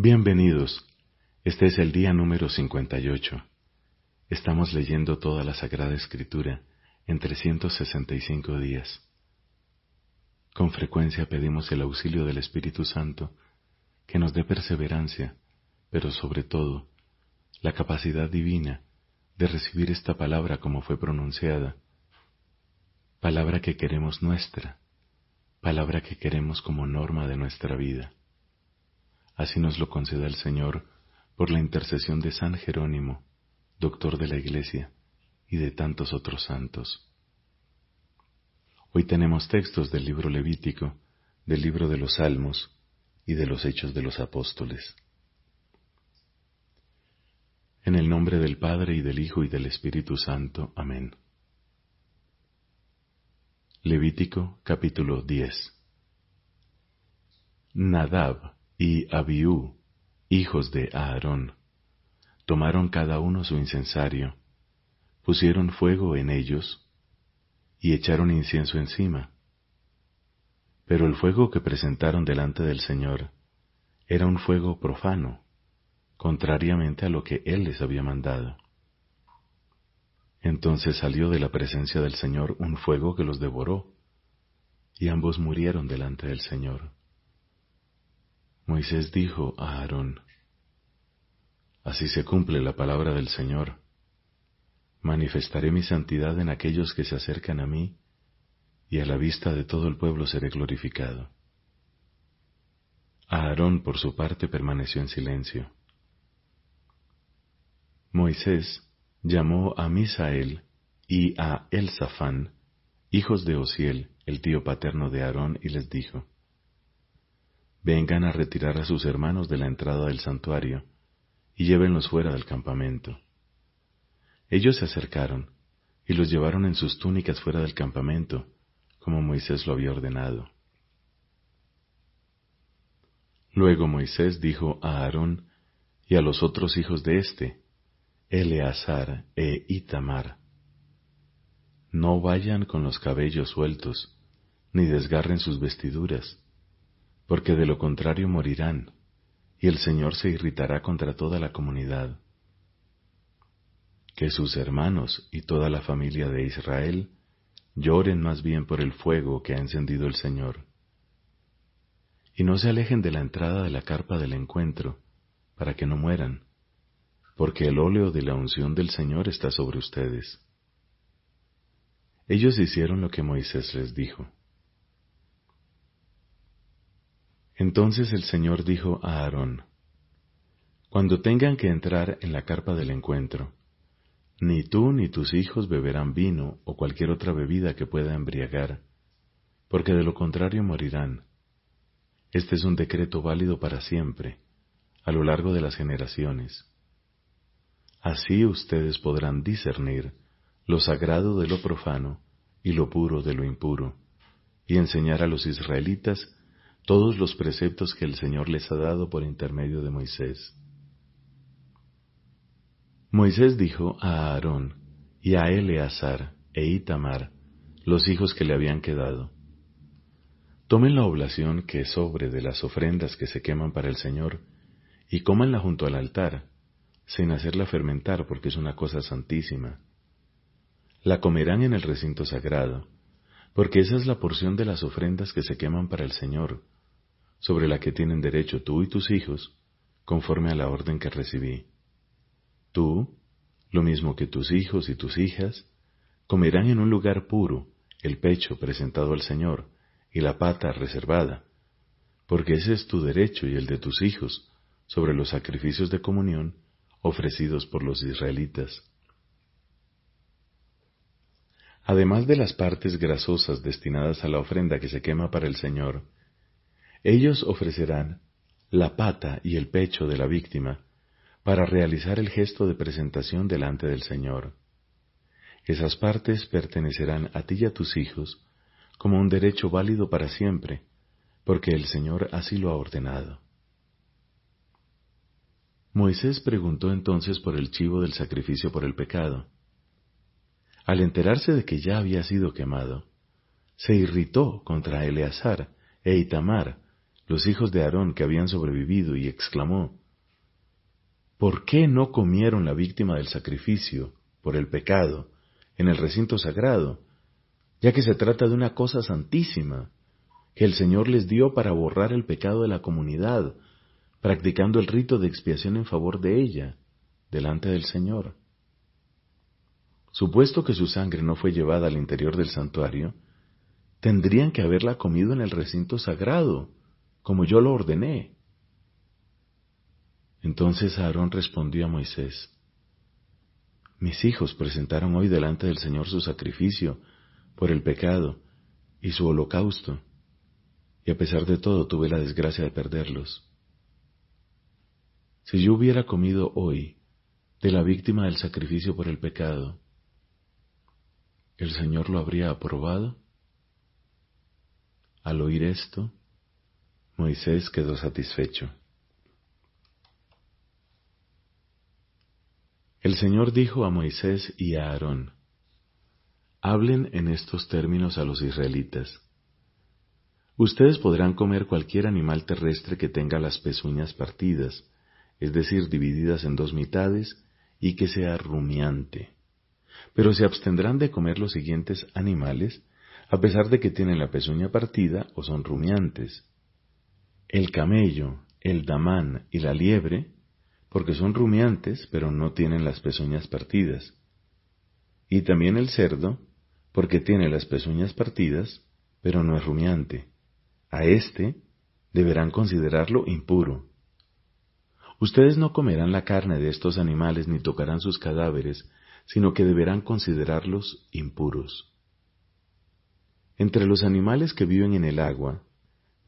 Bienvenidos. Este es el día número 58. Estamos leyendo toda la Sagrada Escritura en 365 días. Con frecuencia pedimos el auxilio del Espíritu Santo que nos dé perseverancia, pero sobre todo la capacidad divina de recibir esta palabra como fue pronunciada, palabra que queremos nuestra, palabra que queremos como norma de nuestra vida. Así nos lo conceda el Señor por la intercesión de San Jerónimo, doctor de la Iglesia, y de tantos otros santos. Hoy tenemos textos del libro Levítico, del libro de los Salmos y de los Hechos de los Apóstoles. En el nombre del Padre y del Hijo y del Espíritu Santo. Amén. Levítico capítulo 10 Nadab y Abiú, hijos de Aarón, tomaron cada uno su incensario, pusieron fuego en ellos y echaron incienso encima. Pero el fuego que presentaron delante del Señor era un fuego profano, contrariamente a lo que Él les había mandado. Entonces salió de la presencia del Señor un fuego que los devoró, y ambos murieron delante del Señor. Moisés dijo a Aarón, Así se cumple la palabra del Señor. Manifestaré mi santidad en aquellos que se acercan a mí, y a la vista de todo el pueblo seré glorificado. Aarón, por su parte, permaneció en silencio. Moisés llamó a Misael y a Elzafán, hijos de Osiel, el tío paterno de Aarón, y les dijo, vengan a retirar a sus hermanos de la entrada del santuario y llévenlos fuera del campamento. Ellos se acercaron y los llevaron en sus túnicas fuera del campamento, como Moisés lo había ordenado. Luego Moisés dijo a Aarón y a los otros hijos de éste, Eleazar e Itamar, no vayan con los cabellos sueltos, ni desgarren sus vestiduras, porque de lo contrario morirán, y el Señor se irritará contra toda la comunidad. Que sus hermanos y toda la familia de Israel lloren más bien por el fuego que ha encendido el Señor. Y no se alejen de la entrada de la carpa del encuentro, para que no mueran, porque el óleo de la unción del Señor está sobre ustedes. Ellos hicieron lo que Moisés les dijo. Entonces el Señor dijo a Aarón, Cuando tengan que entrar en la carpa del encuentro, ni tú ni tus hijos beberán vino o cualquier otra bebida que pueda embriagar, porque de lo contrario morirán. Este es un decreto válido para siempre, a lo largo de las generaciones. Así ustedes podrán discernir lo sagrado de lo profano y lo puro de lo impuro, y enseñar a los israelitas todos los preceptos que el Señor les ha dado por intermedio de Moisés. Moisés dijo a Aarón y a Eleazar e Itamar, los hijos que le habían quedado, Tomen la oblación que sobre de las ofrendas que se queman para el Señor y cómanla junto al altar, sin hacerla fermentar porque es una cosa santísima. La comerán en el recinto sagrado, porque esa es la porción de las ofrendas que se queman para el Señor, sobre la que tienen derecho tú y tus hijos, conforme a la orden que recibí. Tú, lo mismo que tus hijos y tus hijas, comerán en un lugar puro el pecho presentado al Señor y la pata reservada, porque ese es tu derecho y el de tus hijos sobre los sacrificios de comunión ofrecidos por los israelitas. Además de las partes grasosas destinadas a la ofrenda que se quema para el Señor, ellos ofrecerán la pata y el pecho de la víctima para realizar el gesto de presentación delante del Señor. Esas partes pertenecerán a ti y a tus hijos como un derecho válido para siempre, porque el Señor así lo ha ordenado. Moisés preguntó entonces por el chivo del sacrificio por el pecado. Al enterarse de que ya había sido quemado, se irritó contra Eleazar e Itamar, los hijos de Aarón que habían sobrevivido y exclamó, ¿Por qué no comieron la víctima del sacrificio por el pecado en el recinto sagrado, ya que se trata de una cosa santísima que el Señor les dio para borrar el pecado de la comunidad, practicando el rito de expiación en favor de ella, delante del Señor? Supuesto que su sangre no fue llevada al interior del santuario, tendrían que haberla comido en el recinto sagrado, como yo lo ordené. Entonces Aarón respondió a Moisés, Mis hijos presentaron hoy delante del Señor su sacrificio por el pecado y su holocausto, y a pesar de todo tuve la desgracia de perderlos. Si yo hubiera comido hoy de la víctima del sacrificio por el pecado, ¿el Señor lo habría aprobado? Al oír esto, Moisés quedó satisfecho. El Señor dijo a Moisés y a Aarón, Hablen en estos términos a los israelitas. Ustedes podrán comer cualquier animal terrestre que tenga las pezuñas partidas, es decir, divididas en dos mitades, y que sea rumiante. Pero se abstendrán de comer los siguientes animales, a pesar de que tienen la pezuña partida o son rumiantes. El camello, el damán y la liebre porque son rumiantes, pero no tienen las pezuñas partidas. Y también el cerdo, porque tiene las pezuñas partidas, pero no es rumiante. A éste deberán considerarlo impuro. Ustedes no comerán la carne de estos animales ni tocarán sus cadáveres, sino que deberán considerarlos impuros. Entre los animales que viven en el agua,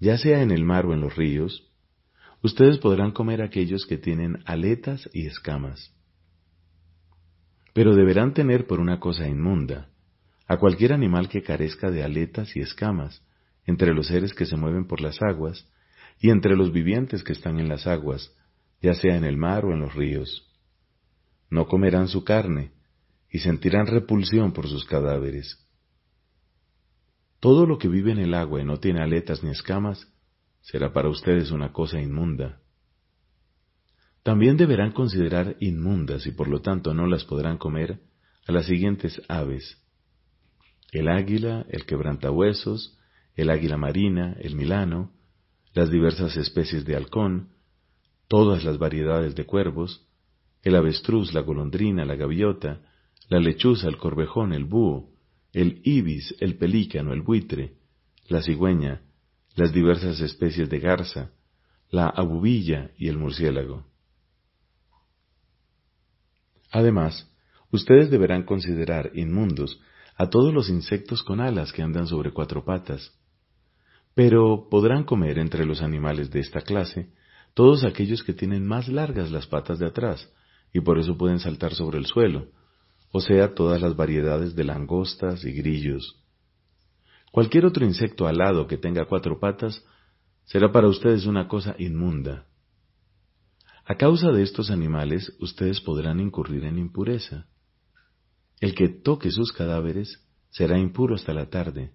ya sea en el mar o en los ríos, Ustedes podrán comer aquellos que tienen aletas y escamas. Pero deberán tener por una cosa inmunda a cualquier animal que carezca de aletas y escamas, entre los seres que se mueven por las aguas, y entre los vivientes que están en las aguas, ya sea en el mar o en los ríos. No comerán su carne, y sentirán repulsión por sus cadáveres. Todo lo que vive en el agua y no tiene aletas ni escamas, será para ustedes una cosa inmunda. También deberán considerar inmundas y por lo tanto no las podrán comer a las siguientes aves. El águila, el quebrantahuesos, el águila marina, el milano, las diversas especies de halcón, todas las variedades de cuervos, el avestruz, la golondrina, la gaviota, la lechuza, el corvejón, el búho, el ibis, el pelícano, el buitre, la cigüeña, las diversas especies de garza, la abubilla y el murciélago. Además, ustedes deberán considerar inmundos a todos los insectos con alas que andan sobre cuatro patas, pero podrán comer entre los animales de esta clase todos aquellos que tienen más largas las patas de atrás y por eso pueden saltar sobre el suelo, o sea, todas las variedades de langostas y grillos, Cualquier otro insecto alado que tenga cuatro patas será para ustedes una cosa inmunda. A causa de estos animales ustedes podrán incurrir en impureza. El que toque sus cadáveres será impuro hasta la tarde.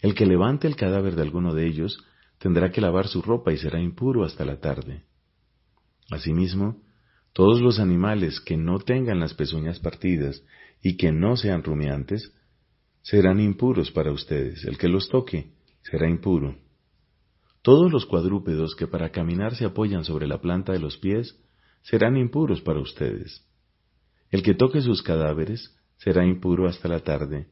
El que levante el cadáver de alguno de ellos tendrá que lavar su ropa y será impuro hasta la tarde. Asimismo, todos los animales que no tengan las pezuñas partidas y que no sean rumiantes serán impuros para ustedes. El que los toque será impuro. Todos los cuadrúpedos que para caminar se apoyan sobre la planta de los pies serán impuros para ustedes. El que toque sus cadáveres será impuro hasta la tarde.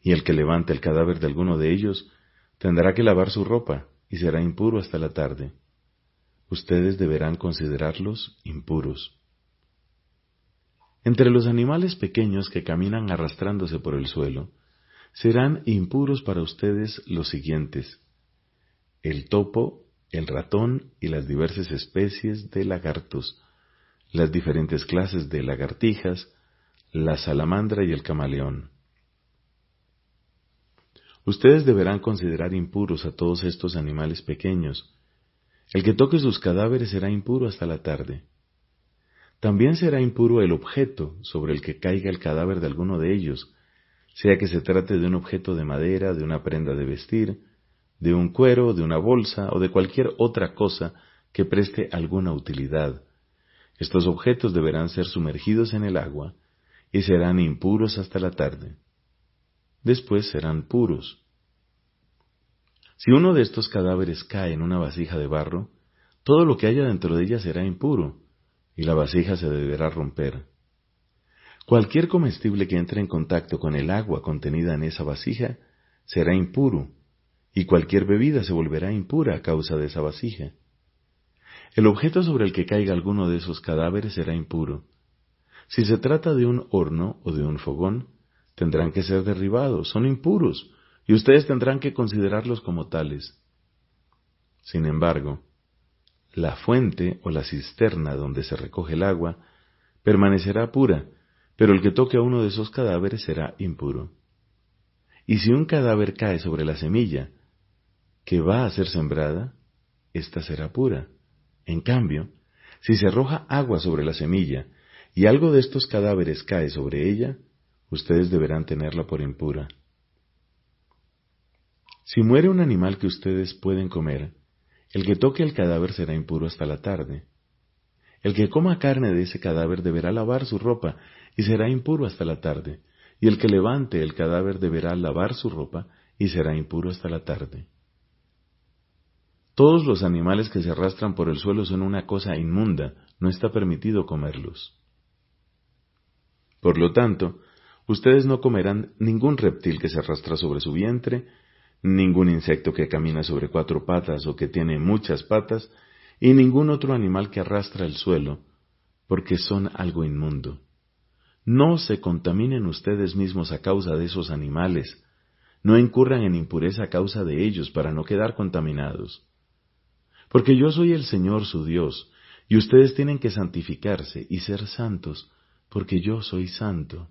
Y el que levante el cadáver de alguno de ellos tendrá que lavar su ropa y será impuro hasta la tarde. Ustedes deberán considerarlos impuros. Entre los animales pequeños que caminan arrastrándose por el suelo, serán impuros para ustedes los siguientes el topo, el ratón y las diversas especies de lagartos, las diferentes clases de lagartijas, la salamandra y el camaleón. Ustedes deberán considerar impuros a todos estos animales pequeños. El que toque sus cadáveres será impuro hasta la tarde. También será impuro el objeto sobre el que caiga el cadáver de alguno de ellos, sea que se trate de un objeto de madera, de una prenda de vestir, de un cuero, de una bolsa o de cualquier otra cosa que preste alguna utilidad. Estos objetos deberán ser sumergidos en el agua y serán impuros hasta la tarde. Después serán puros. Si uno de estos cadáveres cae en una vasija de barro, todo lo que haya dentro de ella será impuro, y la vasija se deberá romper. Cualquier comestible que entre en contacto con el agua contenida en esa vasija será impuro, y cualquier bebida se volverá impura a causa de esa vasija. El objeto sobre el que caiga alguno de esos cadáveres será impuro. Si se trata de un horno o de un fogón, tendrán que ser derribados, son impuros, y ustedes tendrán que considerarlos como tales. Sin embargo, la fuente o la cisterna donde se recoge el agua permanecerá pura, pero el que toque a uno de esos cadáveres será impuro. Y si un cadáver cae sobre la semilla que va a ser sembrada, ésta será pura. En cambio, si se arroja agua sobre la semilla y algo de estos cadáveres cae sobre ella, ustedes deberán tenerla por impura. Si muere un animal que ustedes pueden comer, el que toque el cadáver será impuro hasta la tarde. El que coma carne de ese cadáver deberá lavar su ropa y será impuro hasta la tarde, y el que levante el cadáver deberá lavar su ropa y será impuro hasta la tarde. Todos los animales que se arrastran por el suelo son una cosa inmunda, no está permitido comerlos. Por lo tanto, ustedes no comerán ningún reptil que se arrastra sobre su vientre, ningún insecto que camina sobre cuatro patas o que tiene muchas patas, y ningún otro animal que arrastra el suelo, porque son algo inmundo. No se contaminen ustedes mismos a causa de esos animales, no incurran en impureza a causa de ellos para no quedar contaminados. Porque yo soy el Señor su Dios, y ustedes tienen que santificarse y ser santos, porque yo soy santo.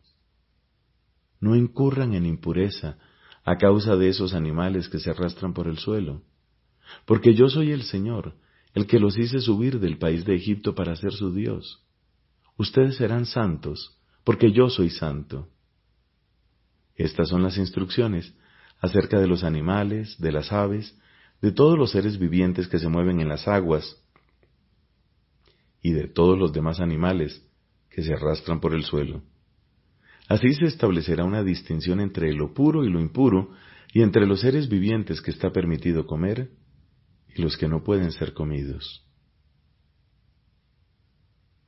No incurran en impureza a causa de esos animales que se arrastran por el suelo, porque yo soy el Señor, el que los hice subir del país de Egipto para ser su Dios. Ustedes serán santos, porque yo soy santo. Estas son las instrucciones acerca de los animales, de las aves, de todos los seres vivientes que se mueven en las aguas y de todos los demás animales que se arrastran por el suelo. Así se establecerá una distinción entre lo puro y lo impuro, y entre los seres vivientes que está permitido comer y los que no pueden ser comidos.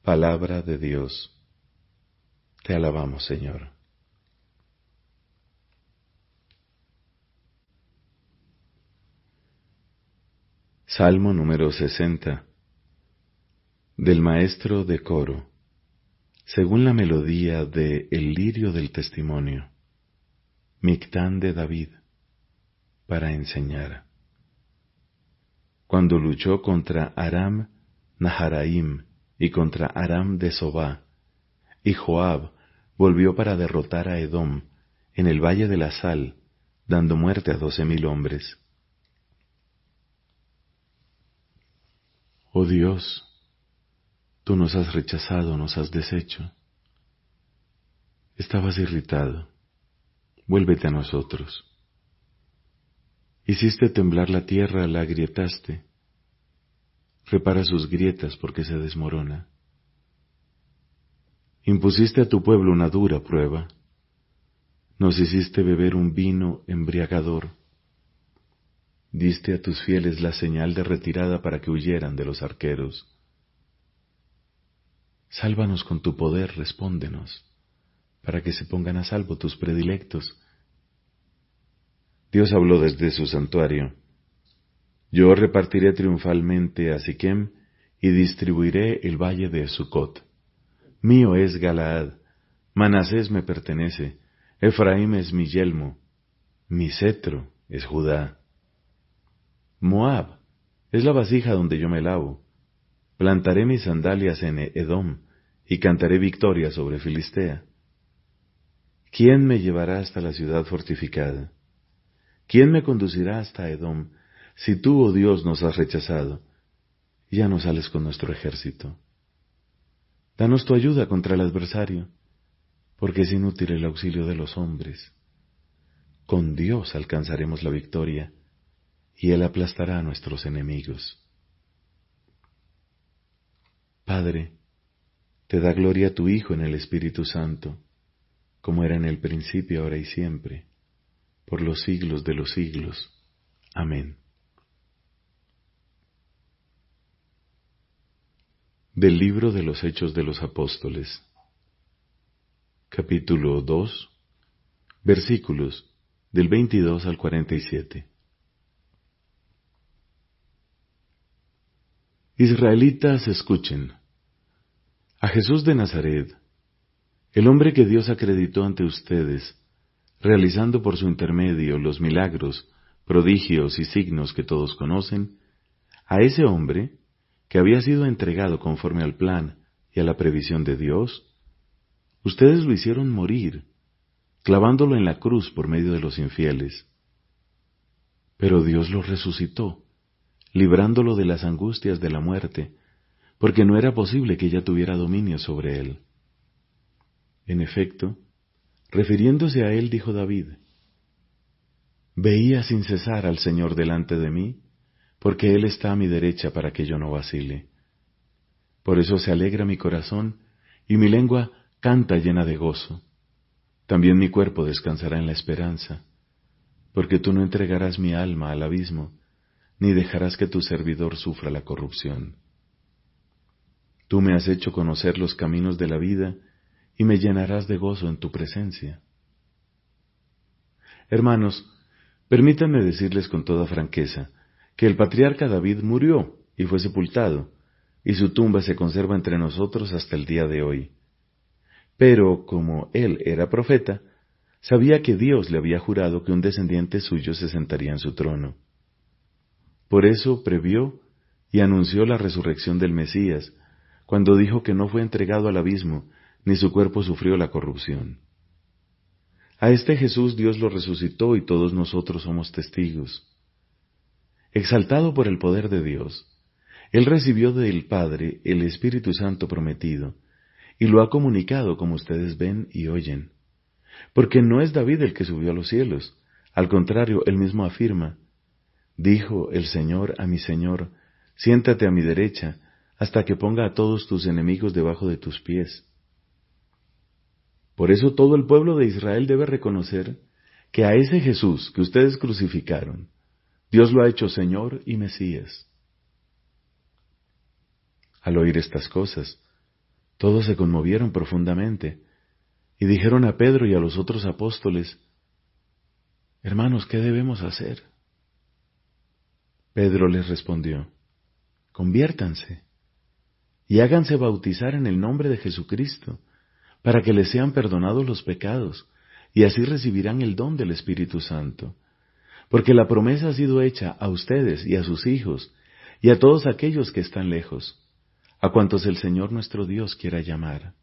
Palabra de Dios. Te alabamos, Señor. Salmo número 60 del maestro de coro, según la melodía de El lirio del testimonio, Mictán de David, para enseñar. Cuando luchó contra Aram Naharaim y contra Aram de Sobá, y Joab volvió para derrotar a Edom en el valle de la sal, dando muerte a doce mil hombres. Oh Dios, tú nos has rechazado, nos has deshecho. Estabas irritado. Vuélvete a nosotros. Hiciste temblar la tierra, la agrietaste. Repara sus grietas porque se desmorona. Impusiste a tu pueblo una dura prueba. Nos hiciste beber un vino embriagador diste a tus fieles la señal de retirada para que huyeran de los arqueros. Sálvanos con tu poder, respóndenos, para que se pongan a salvo tus predilectos. Dios habló desde su santuario. Yo repartiré triunfalmente a Siquem y distribuiré el valle de Sucot. Mío es Galaad, Manasés me pertenece, Efraín es mi yelmo, mi cetro es Judá. Moab es la vasija donde yo me lavo. Plantaré mis sandalias en Edom y cantaré victoria sobre Filistea. ¿Quién me llevará hasta la ciudad fortificada? ¿Quién me conducirá hasta Edom si tú, oh Dios, nos has rechazado? Ya no sales con nuestro ejército. Danos tu ayuda contra el adversario, porque es inútil el auxilio de los hombres. Con Dios alcanzaremos la victoria y Él aplastará a nuestros enemigos. Padre, te da gloria a tu Hijo en el Espíritu Santo, como era en el principio, ahora y siempre, por los siglos de los siglos. Amén. Del libro de los Hechos de los Apóstoles, capítulo 2, versículos del 22 al 47. Israelitas, escuchen. A Jesús de Nazaret, el hombre que Dios acreditó ante ustedes, realizando por su intermedio los milagros, prodigios y signos que todos conocen, a ese hombre, que había sido entregado conforme al plan y a la previsión de Dios, ustedes lo hicieron morir, clavándolo en la cruz por medio de los infieles. Pero Dios lo resucitó librándolo de las angustias de la muerte, porque no era posible que ella tuviera dominio sobre él. En efecto, refiriéndose a él, dijo David, Veía sin cesar al Señor delante de mí, porque Él está a mi derecha para que yo no vacile. Por eso se alegra mi corazón, y mi lengua canta llena de gozo. También mi cuerpo descansará en la esperanza, porque tú no entregarás mi alma al abismo, ni dejarás que tu servidor sufra la corrupción. Tú me has hecho conocer los caminos de la vida y me llenarás de gozo en tu presencia. Hermanos, permítanme decirles con toda franqueza que el patriarca David murió y fue sepultado, y su tumba se conserva entre nosotros hasta el día de hoy. Pero, como él era profeta, sabía que Dios le había jurado que un descendiente suyo se sentaría en su trono. Por eso previó y anunció la resurrección del Mesías, cuando dijo que no fue entregado al abismo, ni su cuerpo sufrió la corrupción. A este Jesús Dios lo resucitó y todos nosotros somos testigos. Exaltado por el poder de Dios, Él recibió del Padre el Espíritu Santo prometido, y lo ha comunicado como ustedes ven y oyen. Porque no es David el que subió a los cielos, al contrario, él mismo afirma, Dijo el Señor a mi Señor, siéntate a mi derecha, hasta que ponga a todos tus enemigos debajo de tus pies. Por eso todo el pueblo de Israel debe reconocer que a ese Jesús que ustedes crucificaron, Dios lo ha hecho Señor y Mesías. Al oír estas cosas, todos se conmovieron profundamente y dijeron a Pedro y a los otros apóstoles, Hermanos, ¿qué debemos hacer? Pedro les respondió, Conviértanse y háganse bautizar en el nombre de Jesucristo, para que les sean perdonados los pecados, y así recibirán el don del Espíritu Santo. Porque la promesa ha sido hecha a ustedes y a sus hijos, y a todos aquellos que están lejos, a cuantos el Señor nuestro Dios quiera llamar.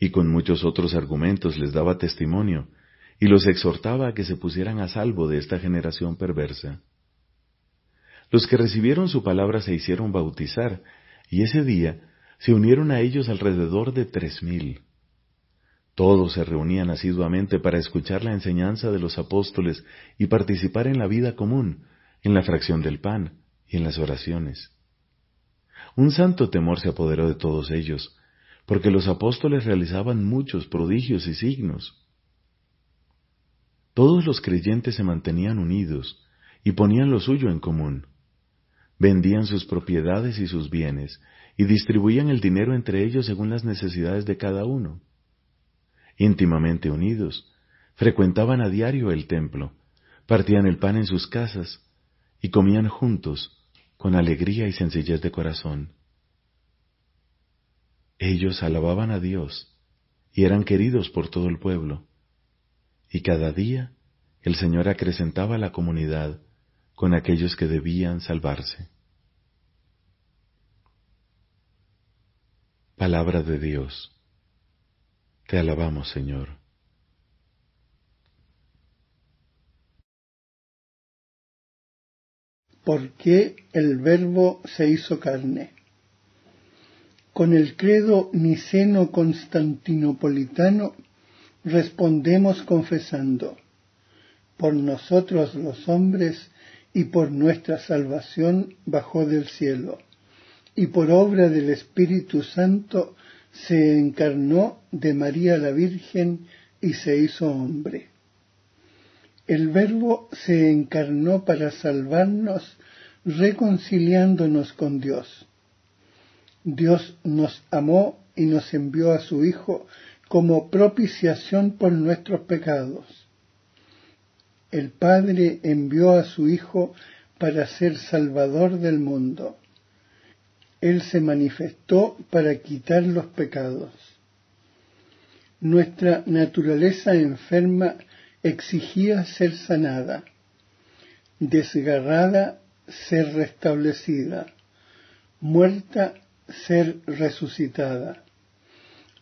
Y con muchos otros argumentos les daba testimonio, y los exhortaba a que se pusieran a salvo de esta generación perversa. Los que recibieron su palabra se hicieron bautizar, y ese día se unieron a ellos alrededor de tres mil. Todos se reunían asiduamente para escuchar la enseñanza de los apóstoles y participar en la vida común, en la fracción del pan y en las oraciones. Un santo temor se apoderó de todos ellos, porque los apóstoles realizaban muchos prodigios y signos. Todos los creyentes se mantenían unidos y ponían lo suyo en común. Vendían sus propiedades y sus bienes y distribuían el dinero entre ellos según las necesidades de cada uno. Íntimamente unidos, frecuentaban a diario el templo, partían el pan en sus casas y comían juntos con alegría y sencillez de corazón. Ellos alababan a Dios y eran queridos por todo el pueblo y cada día el Señor acrecentaba la comunidad con aquellos que debían salvarse. Palabra de Dios. Te alabamos, Señor. ¿Por qué el Verbo se hizo carne? Con el credo niceno-constantinopolitano respondemos confesando, por nosotros los hombres y por nuestra salvación bajó del cielo, y por obra del Espíritu Santo se encarnó de María la Virgen y se hizo hombre. El Verbo se encarnó para salvarnos reconciliándonos con Dios. Dios nos amó y nos envió a su Hijo como propiciación por nuestros pecados. El Padre envió a su Hijo para ser Salvador del mundo. Él se manifestó para quitar los pecados. Nuestra naturaleza enferma exigía ser sanada, desgarrada, ser restablecida, muerta, ser resucitada.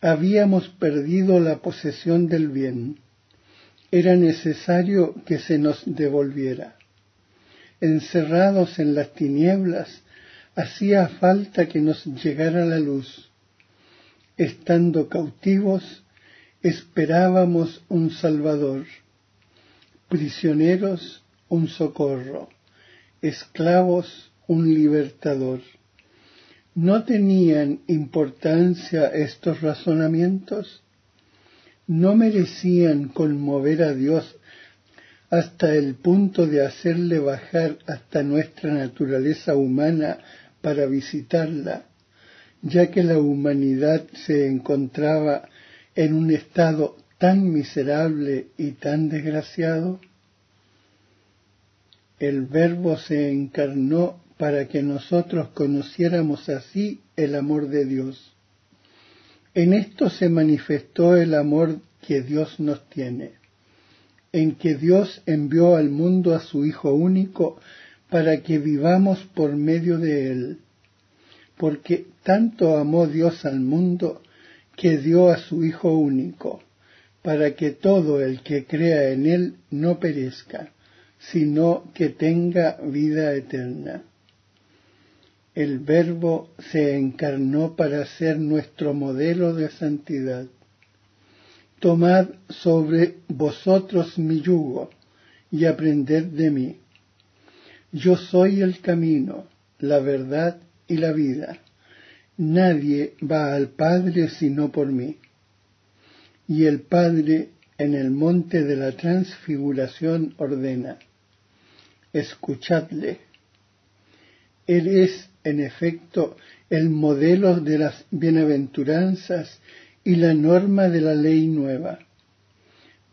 Habíamos perdido la posesión del bien. Era necesario que se nos devolviera. Encerrados en las tinieblas, hacía falta que nos llegara la luz. Estando cautivos, esperábamos un Salvador, prisioneros un socorro, esclavos un libertador. ¿No tenían importancia estos razonamientos? ¿No merecían conmover a Dios hasta el punto de hacerle bajar hasta nuestra naturaleza humana para visitarla, ya que la humanidad se encontraba en un estado tan miserable y tan desgraciado? El Verbo se encarnó para que nosotros conociéramos así el amor de Dios. En esto se manifestó el amor que Dios nos tiene, en que Dios envió al mundo a su Hijo único para que vivamos por medio de él, porque tanto amó Dios al mundo que dio a su Hijo único, para que todo el que crea en él no perezca, sino que tenga vida eterna el Verbo se encarnó para ser nuestro modelo de santidad. Tomad sobre vosotros mi yugo y aprended de mí. Yo soy el camino, la verdad y la vida. Nadie va al Padre sino por mí. Y el Padre en el monte de la transfiguración ordena, escuchadle. Él es en efecto, el modelo de las bienaventuranzas y la norma de la ley nueva.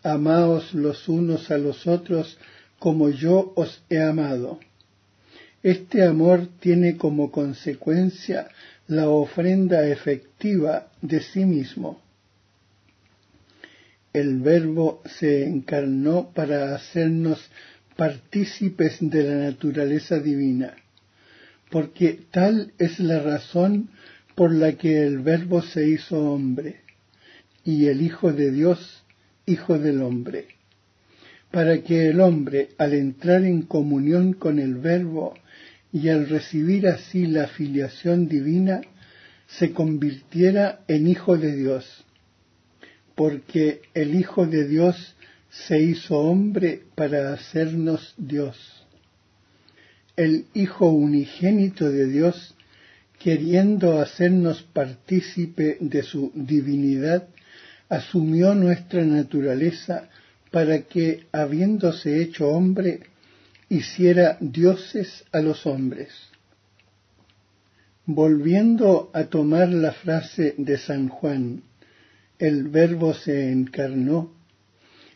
Amaos los unos a los otros como yo os he amado. Este amor tiene como consecuencia la ofrenda efectiva de sí mismo. El Verbo se encarnó para hacernos partícipes de la naturaleza divina porque tal es la razón por la que el Verbo se hizo hombre y el Hijo de Dios, Hijo del hombre, para que el hombre, al entrar en comunión con el Verbo y al recibir así la filiación divina, se convirtiera en Hijo de Dios, porque el Hijo de Dios se hizo hombre para hacernos Dios el Hijo unigénito de Dios, queriendo hacernos partícipe de su divinidad, asumió nuestra naturaleza para que, habiéndose hecho hombre, hiciera dioses a los hombres. Volviendo a tomar la frase de San Juan, el verbo se encarnó,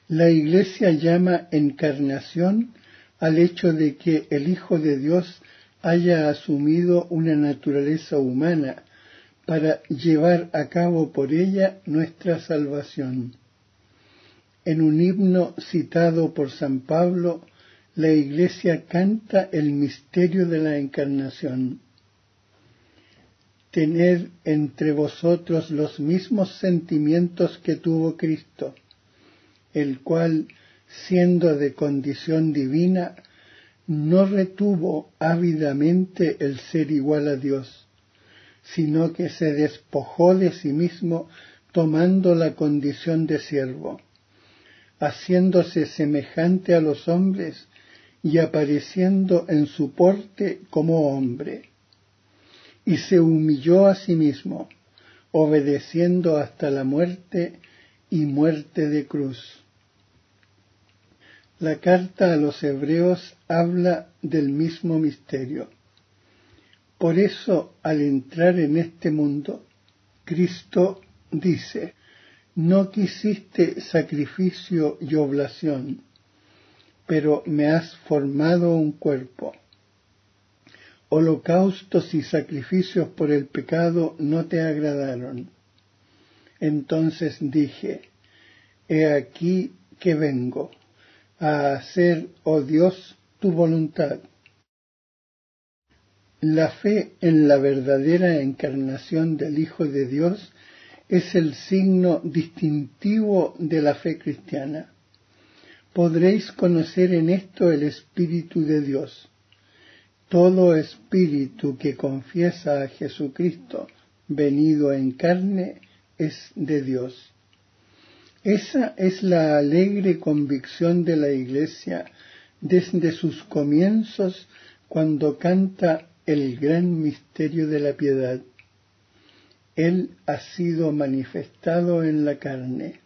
la Iglesia llama encarnación al hecho de que el Hijo de Dios haya asumido una naturaleza humana para llevar a cabo por ella nuestra salvación. En un himno citado por San Pablo, la Iglesia canta el misterio de la encarnación. Tener entre vosotros los mismos sentimientos que tuvo Cristo, el cual siendo de condición divina, no retuvo ávidamente el ser igual a Dios, sino que se despojó de sí mismo tomando la condición de siervo, haciéndose semejante a los hombres y apareciendo en su porte como hombre. Y se humilló a sí mismo, obedeciendo hasta la muerte y muerte de cruz. La carta a los hebreos habla del mismo misterio. Por eso, al entrar en este mundo, Cristo dice, no quisiste sacrificio y oblación, pero me has formado un cuerpo. Holocaustos y sacrificios por el pecado no te agradaron. Entonces dije, He aquí que vengo a hacer, oh Dios, tu voluntad. La fe en la verdadera encarnación del Hijo de Dios es el signo distintivo de la fe cristiana. Podréis conocer en esto el Espíritu de Dios. Todo espíritu que confiesa a Jesucristo venido en carne es de Dios. Esa es la alegre convicción de la Iglesia desde sus comienzos cuando canta el gran misterio de la piedad. Él ha sido manifestado en la carne.